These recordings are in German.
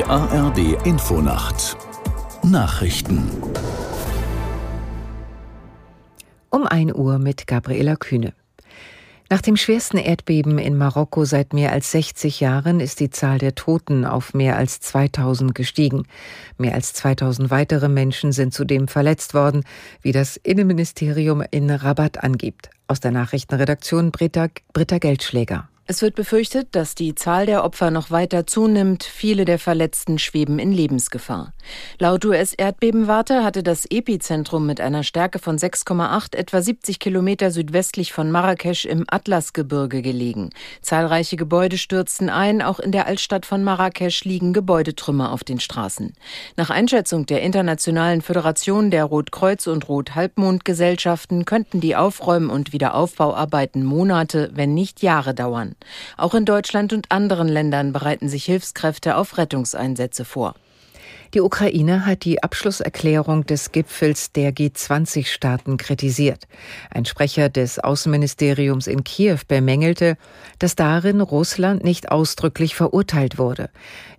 Die ARD Infonacht Nachrichten Um 1 Uhr mit Gabriela Kühne. Nach dem schwersten Erdbeben in Marokko seit mehr als 60 Jahren ist die Zahl der Toten auf mehr als 2000 gestiegen. Mehr als 2000 weitere Menschen sind zudem verletzt worden, wie das Innenministerium in Rabat angibt. Aus der Nachrichtenredaktion Britta, Britta Geldschläger. Es wird befürchtet, dass die Zahl der Opfer noch weiter zunimmt. Viele der Verletzten schweben in Lebensgefahr. Laut US-Erdbebenwarte hatte das Epizentrum mit einer Stärke von 6,8 etwa 70 Kilometer südwestlich von Marrakesch im Atlasgebirge gelegen. Zahlreiche Gebäude stürzten ein. Auch in der Altstadt von Marrakesch liegen Gebäudetrümmer auf den Straßen. Nach Einschätzung der Internationalen Föderation der Rotkreuz- und Rothalbmondgesellschaften könnten die Aufräumen- und Wiederaufbauarbeiten Monate, wenn nicht Jahre dauern. Auch in Deutschland und anderen Ländern bereiten sich Hilfskräfte auf Rettungseinsätze vor. Die Ukraine hat die Abschlusserklärung des Gipfels der G20-Staaten kritisiert. Ein Sprecher des Außenministeriums in Kiew bemängelte, dass darin Russland nicht ausdrücklich verurteilt wurde.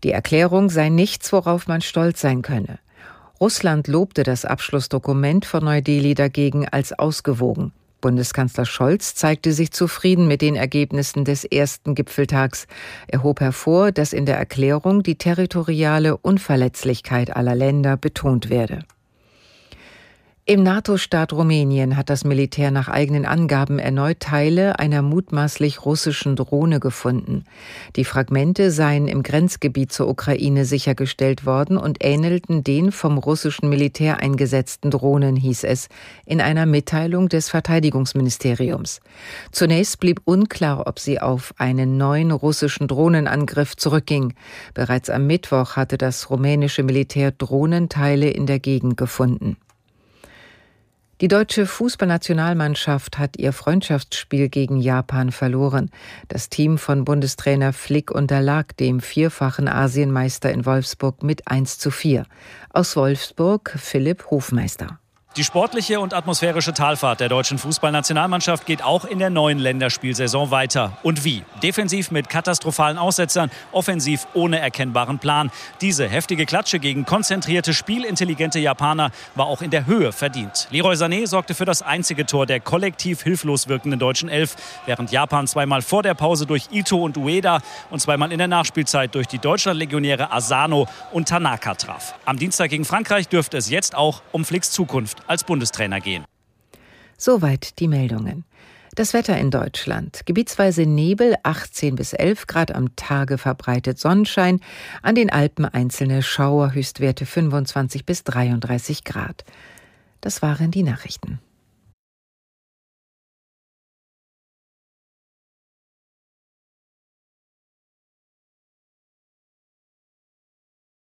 Die Erklärung sei nichts, worauf man stolz sein könne. Russland lobte das Abschlussdokument von Neu-Delhi dagegen als ausgewogen. Bundeskanzler Scholz zeigte sich zufrieden mit den Ergebnissen des ersten Gipfeltags. Er hob hervor, dass in der Erklärung die territoriale Unverletzlichkeit aller Länder betont werde. Im NATO-Staat Rumänien hat das Militär nach eigenen Angaben erneut Teile einer mutmaßlich russischen Drohne gefunden. Die Fragmente seien im Grenzgebiet zur Ukraine sichergestellt worden und ähnelten den vom russischen Militär eingesetzten Drohnen, hieß es in einer Mitteilung des Verteidigungsministeriums. Zunächst blieb unklar, ob sie auf einen neuen russischen Drohnenangriff zurückging. Bereits am Mittwoch hatte das rumänische Militär Drohnenteile in der Gegend gefunden. Die deutsche Fußballnationalmannschaft hat ihr Freundschaftsspiel gegen Japan verloren. Das Team von Bundestrainer Flick unterlag dem vierfachen Asienmeister in Wolfsburg mit 1 zu 4. Aus Wolfsburg Philipp Hofmeister. Die sportliche und atmosphärische Talfahrt der deutschen Fußballnationalmannschaft geht auch in der neuen Länderspielsaison weiter. Und wie? Defensiv mit katastrophalen Aussetzern, offensiv ohne erkennbaren Plan. Diese heftige Klatsche gegen konzentrierte, spielintelligente Japaner war auch in der Höhe verdient. Leroy Sané sorgte für das einzige Tor der kollektiv hilflos wirkenden deutschen Elf, während Japan zweimal vor der Pause durch Ito und Ueda und zweimal in der Nachspielzeit durch die Deutschlandlegionäre Asano und Tanaka traf. Am Dienstag gegen Frankreich dürfte es jetzt auch um Flicks Zukunft als Bundestrainer gehen. Soweit die Meldungen. Das Wetter in Deutschland. Gebietsweise Nebel, 18 bis 11 Grad am Tage verbreitet Sonnenschein. An den Alpen einzelne Schauer, Höchstwerte 25 bis 33 Grad. Das waren die Nachrichten.